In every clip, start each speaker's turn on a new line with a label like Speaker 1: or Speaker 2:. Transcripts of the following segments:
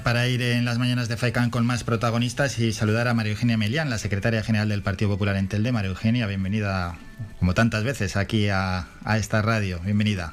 Speaker 1: Para ir en las mañanas de FAICAN con más protagonistas y saludar a María Eugenia Melián, la secretaria general del Partido Popular en Telde. María Eugenia, bienvenida como tantas veces aquí a, esta radio. Bienvenida.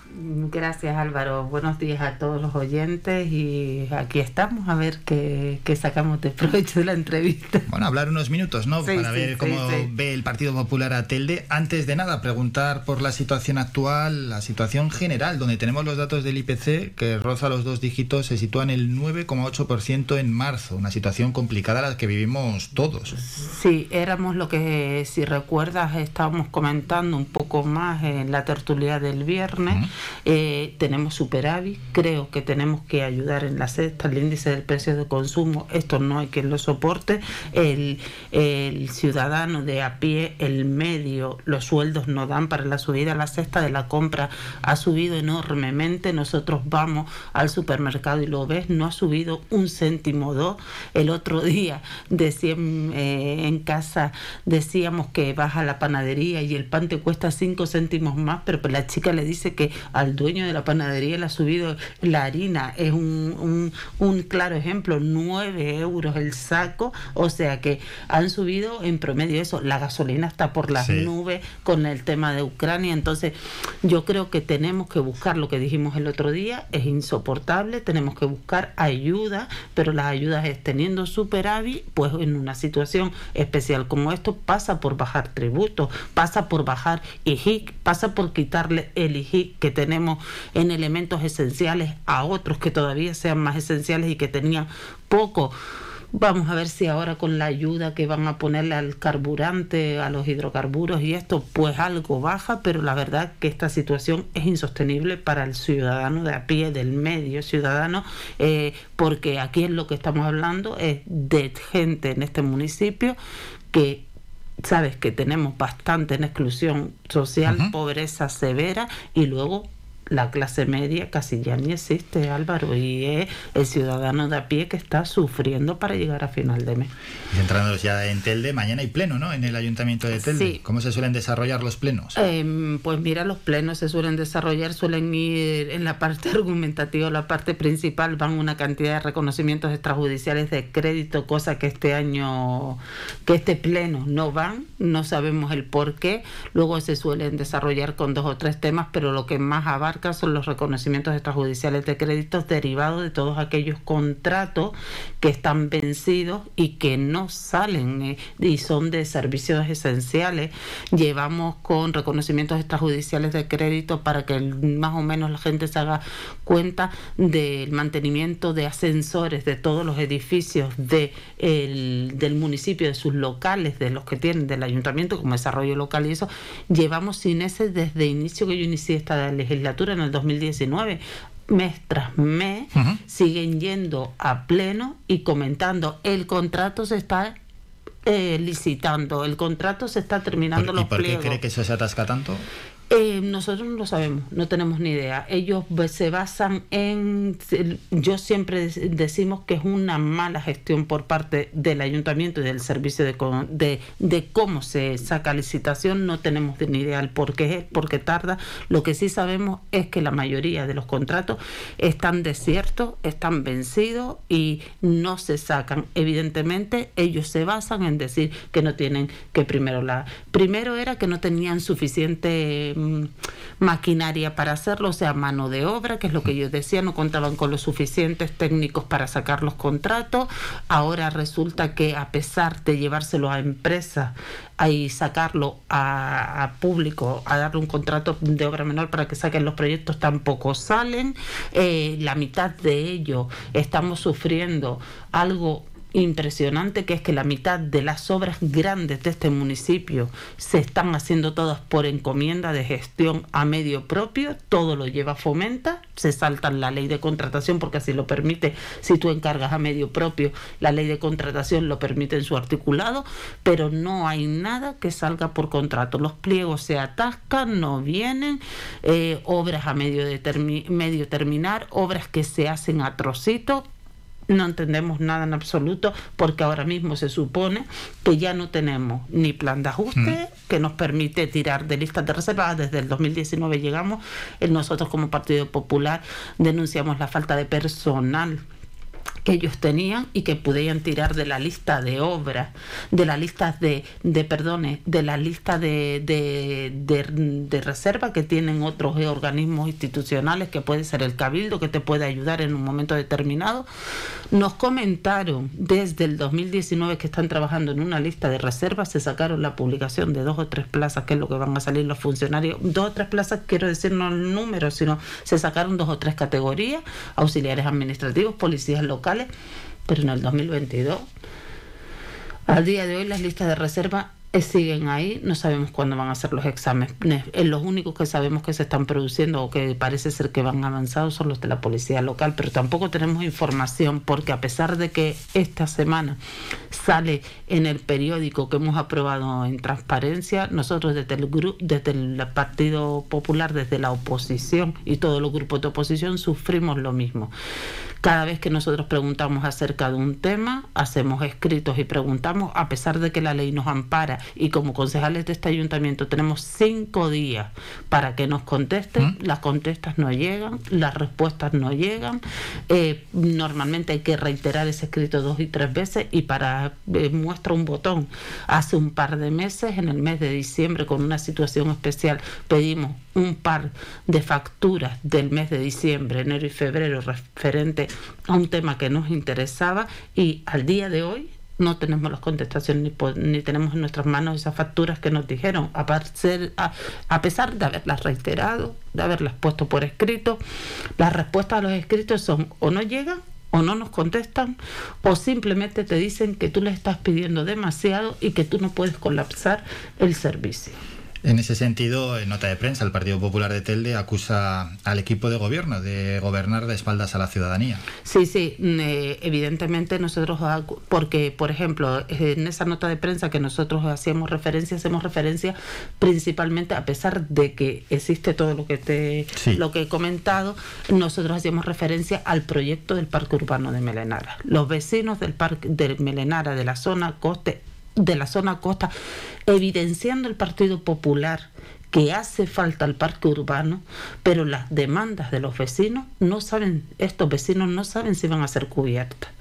Speaker 2: Gracias Álvaro. Buenos días a todos los oyentes y aquí estamos a ver qué, sacamos de provecho de la entrevista.
Speaker 1: Bueno, hablar unos minutos, ¿no? Para ver cómo ve el Partido Popular a Telde. Antes de nada, preguntar por la situación actual, la situación general, donde tenemos los datos del IPC que roza los dos dígitos, se sitúa en el 9,8% en marzo. Una situación complicada la que vivimos todos.
Speaker 2: Sí, éramos lo que, si recuerdas, estábamos comentando un poco más en la tertulia del viernes. Eh, tenemos superávit, creo que tenemos que ayudar en la cesta, el índice del precio de consumo, esto no hay quien lo soporte. El, el ciudadano de a pie, el medio, los sueldos no dan para la subida, la cesta de la compra ha subido enormemente. Nosotros vamos al supermercado y lo ves, no ha subido un céntimo dos. El otro día decía eh, en casa decíamos que vas a la panadería y el pan te cuesta 5 céntimos más, pero pues la chica le dice que al dueño de la panadería le ha subido la harina. Es un, un, claro ejemplo, 9 euros el saco, o sea que han subido en promedio eso. La gasolina está por las nubes con el tema de Ucrania, entonces yo creo que tenemos que buscar lo que dijimos el otro día, es insoportable, tenemos que buscar ayuda, pero las ayudas es teniendo superávit, pues en una situación especial como esto pasa por bajar tributos, pasa por bajar IGIC, pasa por quitarle el IGIC que tenemos en elementos esenciales a otros que todavía sean más esenciales y que tenían poco. Vamos a ver si ahora con la ayuda que van a ponerle al carburante, a los hidrocarburos y esto, pues algo baja, pero la verdad que esta situación es insostenible para el ciudadano de a pie, del medio ciudadano, eh, porque aquí es lo que estamos hablando es de gente en este municipio que sabes que tenemos bastante en exclusión social, pobreza severa y luego la clase media casi ya ni existe, Álvaro, y es el ciudadano de a pie que está sufriendo para llegar a final de mes.
Speaker 1: Centrándonos ya en Telde, mañana hay pleno, ¿no? En el Ayuntamiento de Telde. ¿Cómo se suelen desarrollar los plenos?
Speaker 2: Em, pues mira, los plenos se suelen desarrollar, suelen ir en la parte argumentativa, la parte principal, van una cantidad de reconocimientos extrajudiciales de crédito, cosa que este año, que este pleno no van, no sabemos el por qué. Luego se suelen desarrollar con dos o tres temas, pero lo que más abarca son los reconocimientos extrajudiciales de créditos derivados de todos aquellos contratos que están vencidos y que no salen eh, y son de servicios esenciales. Llevamos con reconocimientos extrajudiciales de crédito para que más o menos la gente se haga cuenta del mantenimiento de ascensores de todos los edificios de del municipio, de sus locales, de los que tienen del ayuntamiento como desarrollo local y eso. Llevamos sin ese desde inicio que yo inicié esta legislatura en el 2019 mes tras mes siguen yendo a pleno y comentando el contrato se está eh, licitando, el contrato se está terminando los
Speaker 1: ¿Y por qué cree que eso se atasca tanto?
Speaker 2: Eh, nosotros no lo sabemos, no tenemos ni idea. Ellos se basan en, yo siempre decimos que es una mala gestión por parte del ayuntamiento y del servicio de, de, cómo se saca licitación, no tenemos ni idea el por qué es, porque tarda. Lo que sí sabemos es que la mayoría de los contratos están desiertos, están vencidos y no se sacan. Evidentemente, ellos se basan en decir que no tienen que primero la... Primero era que no tenían suficiente maquinaria para hacerlo, o sea, mano de obra, que es lo que yo decía, no contaban con los suficientes técnicos para sacar los contratos. Ahora resulta que a pesar de llevárselo a empresas y sacarlo a, público, a darle un contrato de obra menor para que saquen los proyectos, tampoco salen. Eh, la mitad de ellos estamos sufriendo algo impresionante que es que la mitad de las obras grandes de este municipio se están haciendo todas por encomienda de gestión a medio propio, todo lo lleva Fomenta, se saltan la ley de contratación porque así lo permite, si tú encargas a medio propio, la ley de contratación lo permite en su articulado, pero no hay nada que salga por contrato, los pliegos se atascan, no vienen, eh, obras a medio, de medio terminar, obras que se hacen a trocito, no entendemos nada en absoluto porque ahora mismo se supone que ya no tenemos ni plan de ajuste mm. que nos permite tirar de listas de reservas. Desde el 2019 llegamos, nosotros como Partido Popular denunciamos la falta de personal ellos tenían y que podían tirar de la lista de obras, de la lista de, de perdones, de la lista de, de, de, reserva que tienen otros organismos institucionales, que puede ser el cabildo, que te puede ayudar en un momento determinado. Nos comentaron desde el 2019 que están trabajando en una lista de reservas, se sacaron la publicación de dos o tres plazas, que es lo que van a salir los funcionarios, dos o tres plazas, quiero decir no el número, sino se sacaron dos o tres categorías, auxiliares administrativos, policías locales, pero en el 2022, al día de hoy las listas de reserva eh, siguen ahí, no sabemos cuándo van a hacer los exámenes. Eh, los únicos que sabemos que se están produciendo o que parece ser que van avanzados son los de la policía local, pero tampoco tenemos información porque a pesar de que esta semana sale en el periódico que hemos aprobado en transparencia, nosotros desde el, desde el Partido Popular, desde la oposición y todos los grupos de oposición sufrimos lo mismo. Cada vez que nosotros preguntamos acerca de un tema, hacemos escritos y preguntamos, a pesar de que la ley nos ampara y como concejales de este ayuntamiento tenemos cinco días para que nos contesten, ¿Mm? las contestas no llegan, las respuestas no llegan. Eh, normalmente hay que reiterar ese escrito dos y tres veces y para eh, muestra un botón. Hace un par de meses, en el mes de diciembre, con una situación especial, pedimos un par de facturas del mes de diciembre, enero y febrero referente a un tema que nos interesaba y al día de hoy no tenemos las contestaciones ni, tenemos en nuestras manos esas facturas que nos dijeron, a, a, pesar de haberlas reiterado, de haberlas puesto por escrito, las respuestas a los escritos son o no llegan o no nos contestan o simplemente te dicen que tú les estás pidiendo demasiado y que tú no puedes colapsar el servicio.
Speaker 1: En ese sentido, en nota de prensa, el Partido Popular de Telde acusa al equipo de gobierno de gobernar de espaldas a la ciudadanía.
Speaker 2: Sí, sí, mm, eh, evidentemente nosotros, porque por ejemplo, en esa nota de prensa que nosotros hacíamos referencia, hacemos referencia principalmente, a pesar de que existe todo lo que te, lo que he comentado, nosotros hacíamos referencia al proyecto del Parque Urbano de Melenara. Los vecinos del Parque de Melenara, de la zona coste, de la zona costa, evidenciando el Partido Popular que hace falta el parque urbano, pero las demandas de los vecinos no saben, estos vecinos no saben si van a ser cubiertas.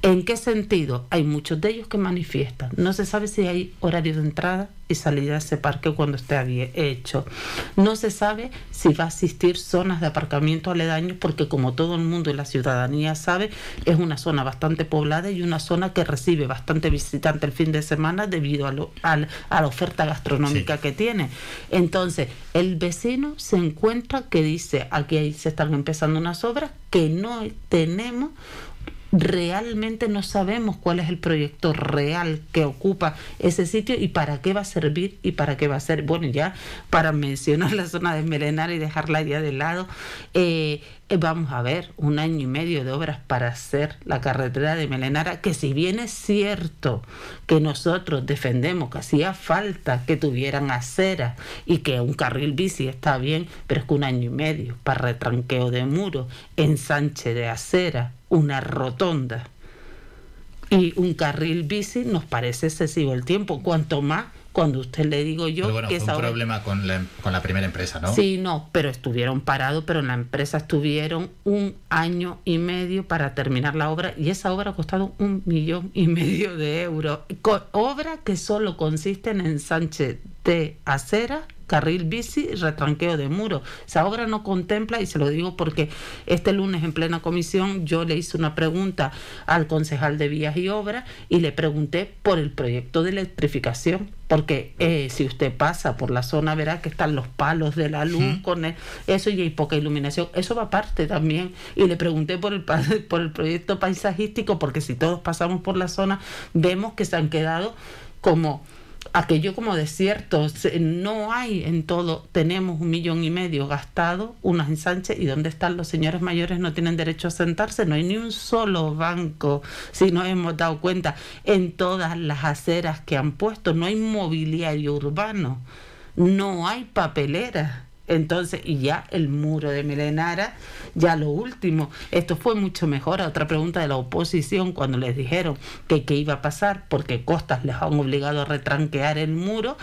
Speaker 2: ¿En qué sentido? Hay muchos de ellos que manifiestan. No se sabe si hay horario de entrada y salida de ese parque cuando esté hecho. No se sabe si va a existir zonas de aparcamiento aledaños porque como todo el mundo y la ciudadanía sabe, es una zona bastante poblada y una zona que recibe bastante visitante el fin de semana debido a, a, la oferta gastronómica que tiene. Entonces, el vecino se encuentra que dice, aquí se están empezando unas obras que no tenemos realmente no sabemos cuál es el proyecto real que ocupa ese sitio y para qué va a servir y para qué va a ser. Bueno, ya para mencionar la zona de Melenar y dejarla ya de lado, eh, vamos a ver un año y medio de obras para hacer la carretera de Melenara, que si bien es cierto que nosotros defendemos que hacía falta que tuvieran acera y que un carril bici está bien, pero es que un año y medio para retranqueo de muro, ensanche de acera, una rotonda y un carril bici nos parece excesivo el tiempo, cuanto más cuando usted le digo yo
Speaker 1: pero bueno, que fue un problema con la, con la, primera empresa, ¿no?
Speaker 2: Sí, no, pero estuvieron parados, pero en la empresa estuvieron un año y medio para terminar la obra y esa obra ha costado un millón y medio de euros. obra que solo consiste en ensanche de acera carril bici y retranqueo de muro. Esa obra no contempla, y se lo digo porque este lunes en plena comisión yo le hice una pregunta al concejal de vías y obras y le pregunté por el proyecto de electrificación, porque eh, si usted pasa por la zona verá que están los palos de la luz con eso y hay poca iluminación. Eso va aparte también. Y le pregunté por el, por el proyecto paisajístico, porque si todos pasamos por la zona, vemos que se han quedado como aquello como desierto, no hay en todo, tenemos un millón y medio gastado, unas ensanches, y ¿dónde están los señores mayores? No tienen derecho a sentarse, no hay ni un solo banco, si nos hemos dado cuenta, en todas las aceras que han puesto, no hay mobiliario urbano, no hay papeleras Entonces, y ya el muro de Melenara, ya lo último, esto fue mucho mejor. Otra pregunta de la oposición cuando les dijeron que qué iba a pasar porque Costas les han obligado a retranquear el muro,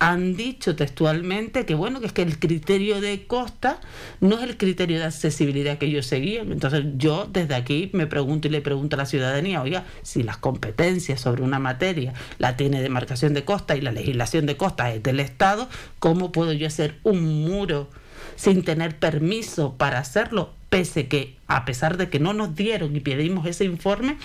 Speaker 2: han dicho textualmente que bueno, que es que el criterio de Costa no es el criterio de accesibilidad que ellos seguían. Entonces yo desde aquí me pregunto y le pregunto a la ciudadanía, oiga, si las competencias sobre una materia la tiene demarcación de costa y la legislación de costa es del Estado, ¿cómo puedo yo hacer un muro sin tener permiso para hacerlo? Pese que, a pesar de que no nos dieron y pedimos ese informe,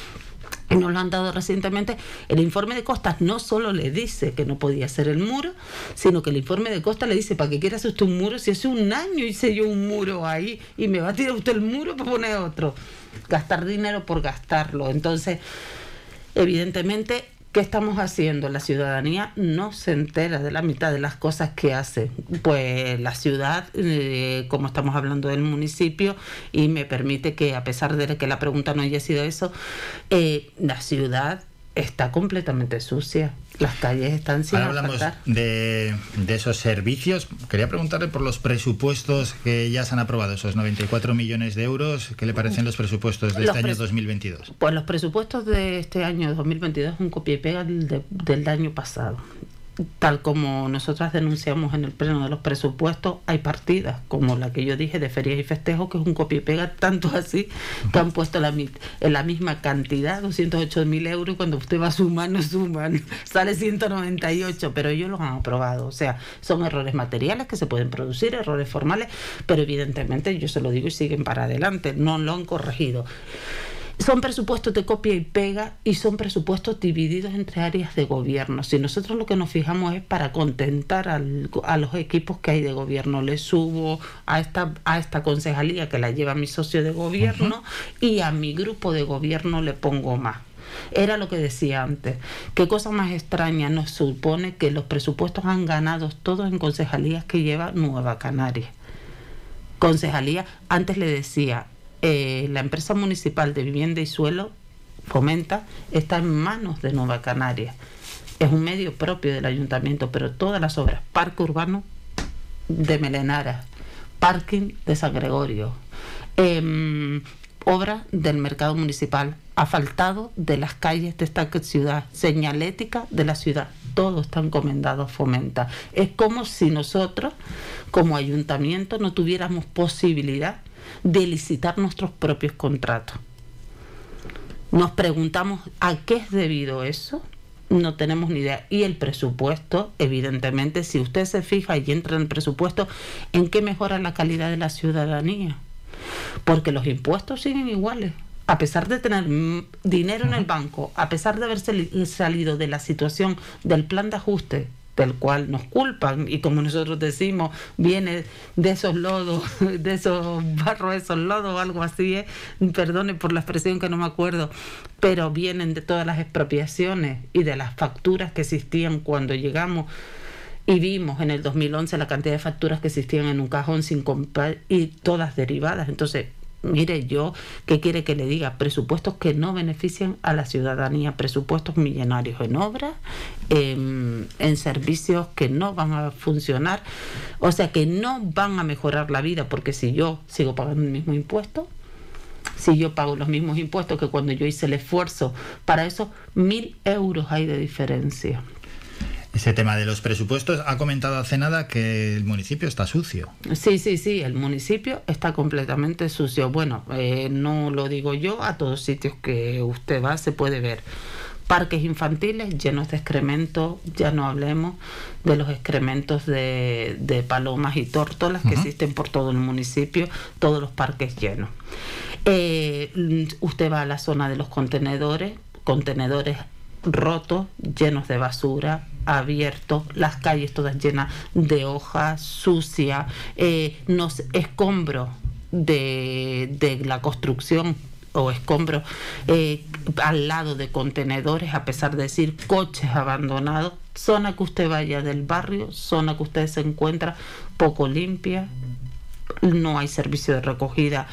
Speaker 2: nos lo han dado recientemente, el informe de Costas no solo le dice que no podía hacer el muro, sino que el informe de Costas le dice, ¿para qué quiere hacer usted un muro? Si hace un año hice yo un muro ahí y me va a tirar usted el muro para poner otro. Gastar dinero por gastarlo. Entonces, evidentemente ¿Qué estamos haciendo? La ciudadanía no se entera de la mitad de las cosas que hace. Pues la ciudad, eh, como estamos hablando del municipio, y me permite que, a pesar de que la pregunta no haya sido eso, eh, la ciudad está completamente sucia. Las calles están sin
Speaker 1: Ahora hablamos de, de, esos servicios. Quería preguntarle por los presupuestos que ya se han aprobado, esos 94 millones de euros. ¿Qué le parecen los presupuestos de este año 2022?
Speaker 2: Pues los presupuestos de este año 2022 es un copia y pega del, del año pasado tal como nosotras denunciamos en el pleno de los presupuestos, hay partidas como la que yo dije de ferias y festejos, que es un copia y pega, tanto así que han puesto la, en la misma cantidad, 208 mil euros, cuando usted va a sumar, no suman, sale 198, pero ellos los han aprobado. O sea, son errores materiales que se pueden producir, errores formales, pero evidentemente, yo se lo digo y siguen para adelante, no lo han corregido. Son presupuestos de copia y pega y son presupuestos divididos entre áreas de gobierno. Si nosotros lo que nos fijamos es para contentar a los equipos que hay de gobierno, le subo a esta, a esta concejalía que la lleva mi socio de gobierno y a mi grupo de gobierno le pongo más. Era lo que decía antes. Qué cosa más extraña nos supone que los presupuestos han ganado todos en concejalías que lleva Nueva Canaria. Concejalía, antes le decía, eh, la empresa municipal de vivienda y suelo, Fomenta, está en manos de Nueva Canaria. Es un medio propio del ayuntamiento, pero todas las obras, parque urbano de Melenara, parking de San Gregorio, eh, obra del mercado municipal, asfaltado de las calles de esta ciudad, señalética de la ciudad, todo está encomendado a Fomenta. Es como si nosotros, como ayuntamiento, no tuviéramos posibilidad de licitar nuestros propios contratos. Nos preguntamos a qué es debido eso. No tenemos ni idea. Y el presupuesto, evidentemente, si usted se fija y entra en el presupuesto, ¿en qué mejora la calidad de la ciudadanía? Porque los impuestos siguen iguales. A pesar de tener dinero en el banco, a pesar de haber salido de la situación del plan de ajuste del cual nos culpan y como nosotros decimos viene de esos lodos de esos barros esos lodos algo así ¿eh? perdone por la expresión que no me acuerdo pero vienen de todas las expropiaciones y de las facturas que existían cuando llegamos y vimos en el 2011 la cantidad de facturas que existían en un cajón sin comprar y todas derivadas entonces Mire, yo, ¿qué quiere que le diga? Presupuestos que no benefician a la ciudadanía, presupuestos millonarios en obras, en, en, servicios que no van a funcionar, o sea, que no van a mejorar la vida, porque si yo sigo pagando el mismo impuesto, si yo pago los mismos impuestos que cuando yo hice el esfuerzo, para eso mil euros hay de diferencia.
Speaker 1: Ese tema de los presupuestos, ha comentado hace nada que el municipio está sucio.
Speaker 2: Sí, sí, sí, el municipio está completamente sucio. Bueno, eh, no lo digo yo, a todos sitios que usted va se puede ver. Parques infantiles llenos de excrementos, ya no hablemos de los excrementos de, palomas y tórtolas que existen por todo el municipio, todos los parques llenos. Eh, usted va a la zona de los contenedores, contenedores rotos, llenos de basura, abiertos, las calles todas llenas de hojas, sucia, eh, nos escombros de, de la construcción o escombros eh, al lado de contenedores, a pesar de decir coches abandonados, zona que usted vaya del barrio, zona que usted se encuentra poco limpia, no hay servicio de recogida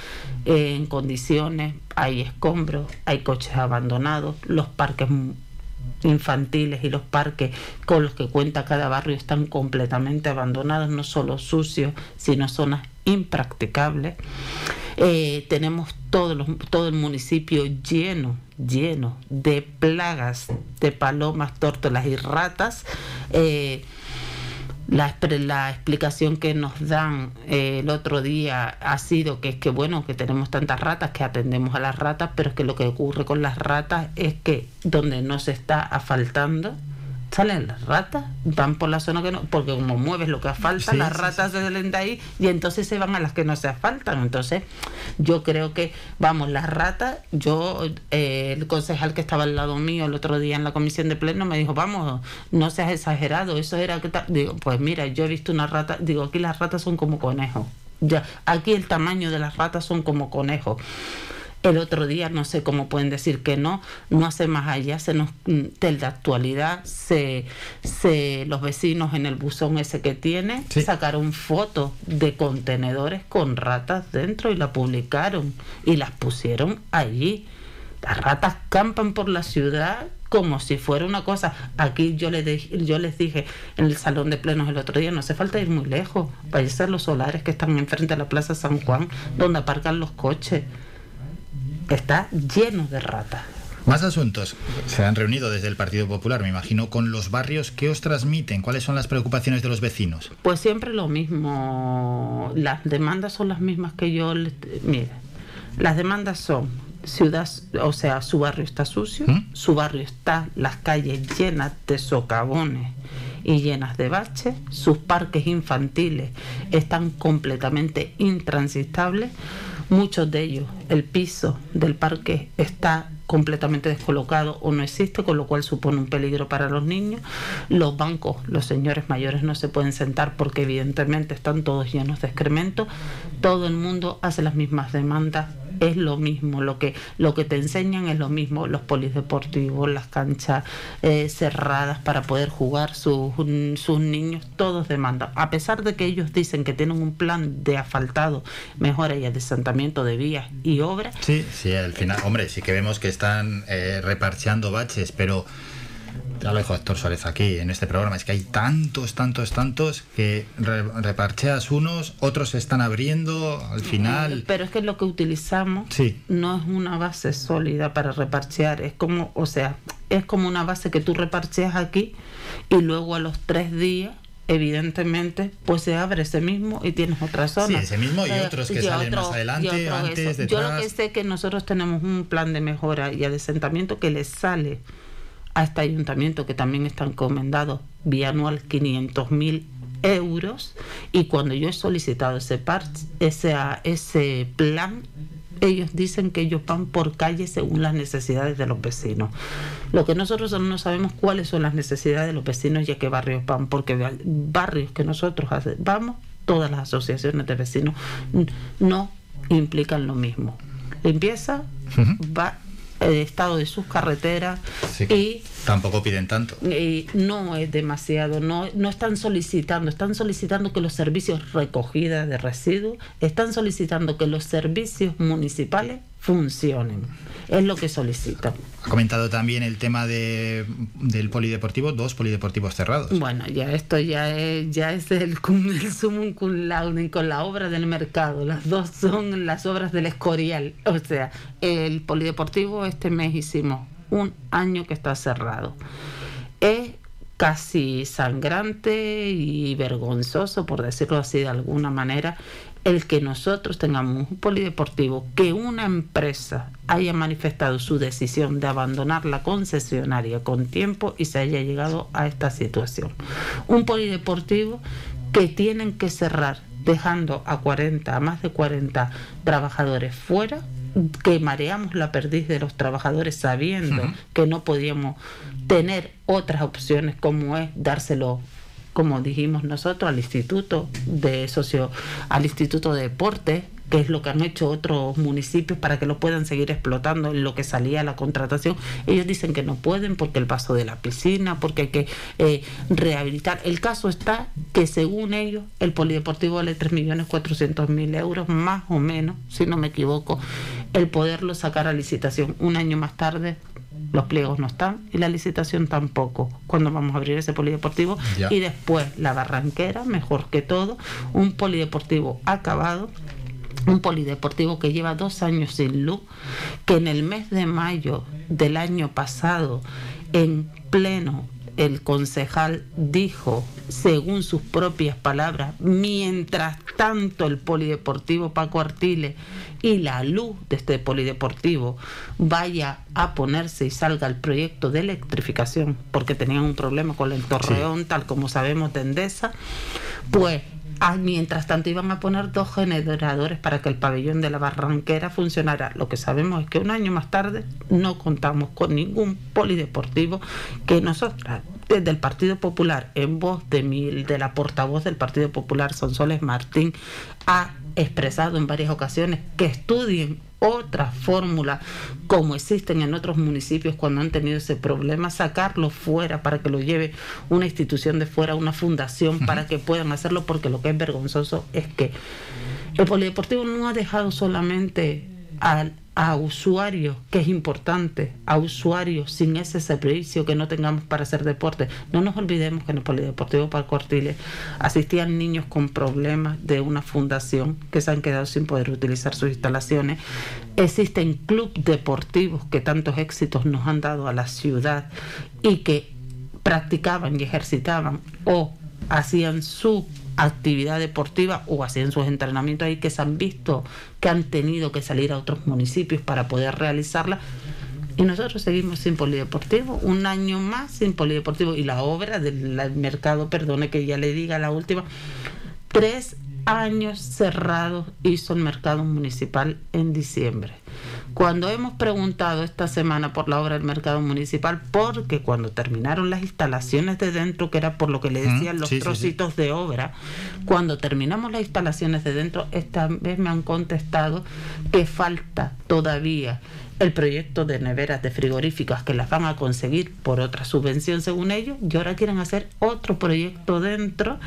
Speaker 2: en condiciones, hay escombros, hay coches abandonados, los parques infantiles y los parques con los que cuenta cada barrio están completamente abandonados, no solo sucios, sino zonas impracticables. Eh, tenemos todo, todo el municipio lleno, lleno de plagas de palomas, tórtolas y ratas. Eh, la, la, explicación que nos dan eh, el otro día ha sido que es que bueno que tenemos tantas ratas que atendemos a las ratas pero es que lo que ocurre con las ratas es que donde no se está asfaltando salen las ratas, van por la zona que no, porque como mueves lo que asfalta, las ratas se salen de ahí y entonces se van a las que no se asfaltan. Entonces, yo creo que, vamos, las ratas, yo, eh, el concejal que estaba al lado mío el otro día en la comisión de pleno me dijo, vamos, no seas exagerado, eso era que digo, pues mira, yo he visto una rata, digo, aquí las ratas son como conejos. Ya, aquí el tamaño de las ratas son como conejos el otro día, no sé cómo pueden decir que no, no hace más allá, se nos, de la actualidad, se, se, los vecinos en el buzón ese que tiene sacaron fotos de contenedores con ratas dentro y la publicaron y las pusieron allí. Las ratas campan por la ciudad como si fuera una cosa. Aquí yo les, yo les dije en el salón de plenos el otro día, no hace falta ir muy lejos, vaya a ser los solares que están enfrente de la Plaza San Juan, donde aparcan los coches está lleno de ratas.
Speaker 1: Más asuntos. Se han reunido desde el Partido Popular, me imagino, con los barrios. ¿Qué os transmiten? ¿Cuáles son las preocupaciones de los vecinos?
Speaker 2: Pues siempre lo mismo. Las demandas son las mismas que yo. Mire, las demandas son ciudad, o sea, su barrio está sucio, ¿Mm? su barrio está las calles llenas de socavones y llenas de baches, sus parques infantiles están completamente intransitables Muchos de ellos, el piso del parque está completamente descolocado o no existe, con lo cual supone un peligro para los niños. Los bancos, los señores mayores no se pueden sentar porque evidentemente están todos llenos de excremento. Todo el mundo hace las mismas demandas es lo mismo, lo que, lo que te enseñan es lo mismo, los polideportivos, las canchas eh, cerradas para poder jugar sus, sus niños, todos demandan. A pesar de que ellos dicen que tienen un plan de asfaltado, mejora y adesantamiento de vías y obras.
Speaker 1: Sí, sí, al final, hombre, sí que vemos que están eh, reparcheando baches, pero ya lo dijo Héctor Suárez aquí en este programa, es que hay tantos, tantos, tantos que reparcheas unos, otros se están abriendo al final.
Speaker 2: Pero es que lo que utilizamos no es una base sólida para reparchear, es como, o sea, es como una base que tú reparcheas aquí y luego a los tres días evidentemente, pues se abre ese mismo y tienes otra zona. Sí,
Speaker 1: ese mismo y eh, otros que salen más adelante, antes, detrás.
Speaker 2: Yo lo que sé es que nosotros tenemos un plan de mejora y adesentamiento que les sale a este ayuntamiento que también está encomendado bianual 500 mil euros y cuando yo he solicitado ese, par, ese, ese plan ellos dicen que ellos van por calle según las necesidades de los vecinos. Lo que nosotros no sabemos cuáles son las necesidades de los vecinos y a qué barrios van, porque barrios que nosotros vamos, todas las asociaciones de vecinos no implican lo mismo. Limpieza va el estado de sus carreteras y
Speaker 1: tampoco piden tanto.
Speaker 2: y no es demasiado no no están solicitando están solicitando que los servicios recogida de residuos están solicitando que los servicios municipales funcionen. Es lo que solicitan.
Speaker 1: Ha comentado también el tema de, del polideportivo, dos polideportivos cerrados.
Speaker 2: Bueno, ya esto ya es, ya es el, el sumum cum laude con la obra del mercado. Las dos son las obras del escorial. O sea, el polideportivo este mes hicimos un año que está cerrado. Es casi sangrante y vergonzoso, por decirlo así de alguna manera, el que nosotros tengamos un polideportivo, que una empresa haya manifestado su decisión de abandonar la concesionaria con tiempo y se haya llegado a esta situación. Un polideportivo que tienen que cerrar dejando a 40, a más de 40 trabajadores fuera, que mareamos la perdiz de los trabajadores sabiendo que no podíamos tener otras opciones como es dárselo como dijimos nosotros, al Instituto de Socio, al Instituto de Deporte, que es lo que han hecho otros municipios para que lo puedan seguir explotando en lo que salía la contratación. Ellos dicen que no pueden porque el paso de la piscina, porque hay que eh, rehabilitar. El caso está que según ellos el polideportivo vale 3.400.000 euros, más o menos, si no me equivoco. el poderlo sacar a licitación. Un año más tarde los pliegos no están y la licitación tampoco. Cuando vamos a abrir ese polideportivo y después la barranquera, mejor que todo, un polideportivo acabado un polideportivo que lleva dos años sin luz, que en el mes de mayo del año pasado, en pleno el concejal dijo, según sus propias palabras, mientras tanto el polideportivo Paco Artile y la luz de este polideportivo vaya a ponerse y salga el proyecto de electrificación, porque tenían un problema con el torreón, tal como sabemos de Endesa, pues Ah, mientras tanto iban a poner dos generadores para que el pabellón de la Barranquera funcionara. Lo que sabemos es que un año más tarde no contamos con ningún polideportivo que nosotras desde el Partido Popular, en voz de, mi, de la portavoz del Partido Popular, Sonsoles Martín, ha expresado en varias ocasiones que estudien otra fórmula como existen en otros municipios cuando han tenido ese problema, sacarlo fuera para que lo lleve una institución de fuera, una fundación, para que puedan hacerlo, porque lo que es vergonzoso es que el polideportivo no ha dejado solamente al a usuarios, que es importante, a usuarios sin ese servicio que no tengamos para hacer deporte. No nos olvidemos que en el Polideportivo Parco Artiles asistían niños con problemas de una fundación que se han quedado sin poder utilizar sus instalaciones. Existen clubes deportivos que tantos éxitos nos han dado a la ciudad y que practicaban y ejercitaban o hacían su actividad deportiva o hacían sus entrenamientos ahí que se han visto que han tenido que salir a otros municipios para poder realizarla. Y nosotros seguimos sin polideportivo, un año más sin polideportivo. Y la obra del mercado, perdone que ya le diga la última, tres años cerrados hizo el mercado municipal en diciembre. Cuando hemos preguntado esta semana por la obra del mercado municipal, porque cuando terminaron las instalaciones de dentro, que era por lo que le decían los trocitos de obra, cuando terminamos las instalaciones de dentro, esta vez me han contestado que falta todavía el proyecto de neveras de frigoríficas que las van a conseguir por otra subvención según ellos y ahora quieren hacer otro proyecto dentro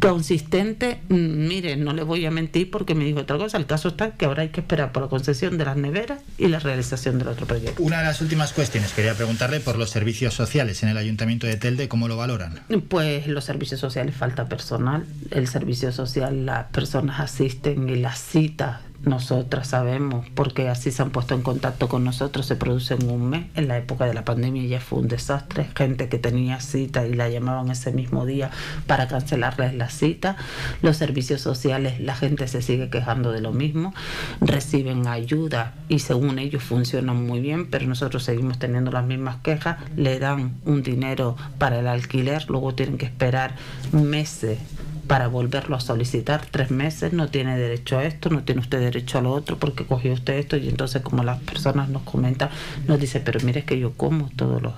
Speaker 2: consistente, miren, no le voy a mentir porque me dijo otra cosa, el caso está que ahora hay que esperar por la concesión de las neveras y la realización del otro proyecto.
Speaker 1: Una de las últimas cuestiones, quería preguntarle por los servicios sociales en el Ayuntamiento de Telde, ¿cómo lo valoran?
Speaker 2: Pues los servicios sociales falta personal, el servicio social, las personas asisten y las citas nosotras sabemos, porque así se han puesto en contacto con nosotros, se produce en un mes. En la época de la pandemia ya fue un desastre. Gente que tenía cita y la llamaban ese mismo día para cancelarles la cita. Los servicios sociales, la gente se sigue quejando de lo mismo. Reciben ayuda y según ellos funcionan muy bien, pero nosotros seguimos teniendo las mismas quejas. Le dan un dinero para el alquiler, luego tienen que esperar meses para volverlo a solicitar tres meses, no tiene derecho a esto, no tiene usted derecho a lo otro porque cogió usted esto y entonces como las personas nos comentan, nos dice, pero mire es que yo como todos los,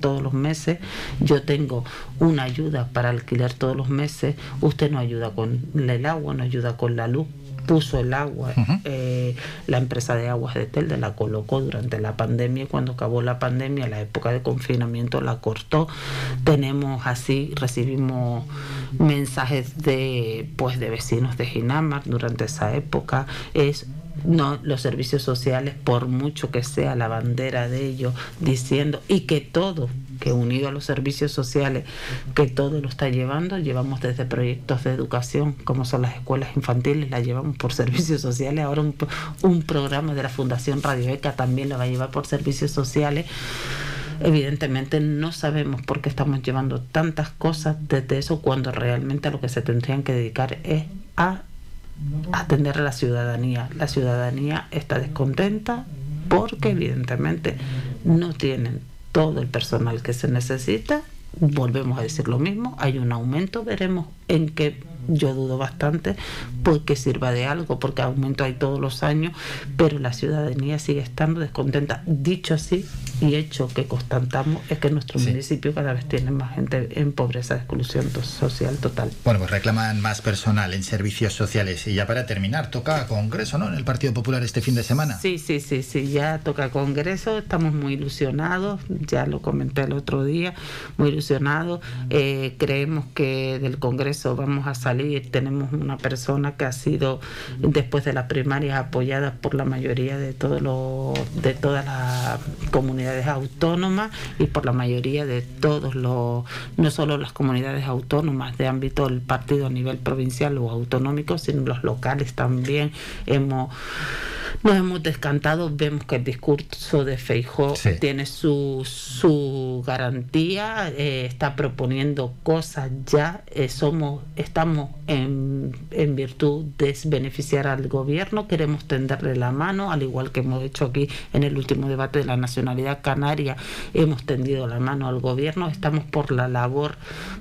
Speaker 2: todos los meses, yo tengo una ayuda para alquiler todos los meses, usted no ayuda con el agua, no ayuda con la luz, puso el agua. Eh, la empresa de aguas de Telde la colocó durante la pandemia y cuando acabó la pandemia, la época de confinamiento la cortó. Tenemos así, recibimos mensajes de pues de vecinos de Ginamar durante esa época. Es no los servicios sociales, por mucho que sea la bandera de ellos, diciendo y que todo, que unido a los servicios sociales, que todo lo está llevando, llevamos desde proyectos de educación, como son las escuelas infantiles, la llevamos por servicios sociales, ahora un, un programa de la Fundación Radio ECA también lo va a llevar por servicios sociales. Evidentemente no sabemos por qué estamos llevando tantas cosas desde eso cuando realmente a lo que se tendrían que dedicar es a atender a la ciudadanía. La ciudadanía está descontenta porque evidentemente no tienen todo el personal que se necesita. Volvemos a decir lo mismo, hay un aumento, veremos en qué yo dudo bastante porque sirva de algo, porque aumento hay todos los años, pero la ciudadanía sigue estando descontenta. Dicho así, y hecho que constatamos es que nuestro municipio cada vez tiene más gente en pobreza, exclusión social total.
Speaker 1: Bueno, pues reclaman más personal en servicios sociales. Y ya para terminar, toca Congreso, ¿no? En el Partido Popular este fin de semana.
Speaker 2: Sí, sí, sí, sí, ya toca Congreso, estamos muy ilusionados, ya lo comenté el otro día, muy ilusionados. Eh, creemos que del Congreso vamos a salir, tenemos una persona que ha sido después de las primarias apoyada por la mayoría de todos los de todas las comunidades autónomas y por la mayoría de todos los no solo las comunidades autónomas de ámbito del partido a nivel provincial o autonómico, sino los locales también. Hemos nos hemos descantado, vemos que el discurso de Feijó tiene su, su garantía, eh, está proponiendo cosas ya, eh, somos, estamos en, en virtud de beneficiar al gobierno, queremos tenderle la mano, al igual que hemos hecho aquí en el último debate de la nacionalidad canaria, hemos tendido la mano al gobierno, estamos por la labor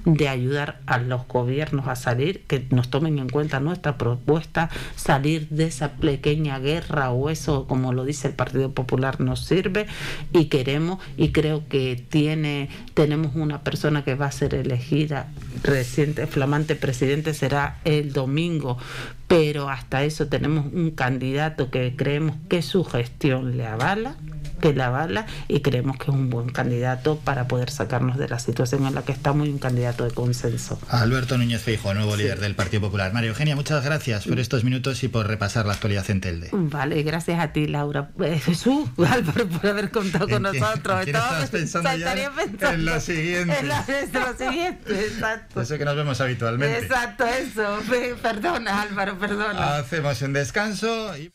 Speaker 2: de ayudar a los gobiernos a salir, que nos tomen en cuenta nuestra propuesta, salir de esa pequeña guerra o eso, como lo dice el Partido Popular, nos sirve y queremos y creo que tiene tenemos una persona que va a ser elegida reciente flamante presidente será el domingo. Pero hasta eso tenemos un candidato que creemos que su gestión le avala que la avala y creemos que es un buen candidato para poder sacarnos de la situación en la que estamos y un candidato de consenso.
Speaker 1: Alberto Núñez Feijo, nuevo líder del Partido Popular. María Eugenia, muchas gracias por estos minutos y por repasar la actualidad en Telde.
Speaker 2: Vale, gracias a ti, Laura. Eh, Jesús, Álvaro, por haber contado con nosotros.
Speaker 1: estás pensando ya en lo siguiente.
Speaker 2: En, lo siguiente, exacto.
Speaker 1: Eso que nos vemos habitualmente.
Speaker 2: Exacto, eso. Perdona, Álvaro, perdona.
Speaker 1: Hacemos un descanso y...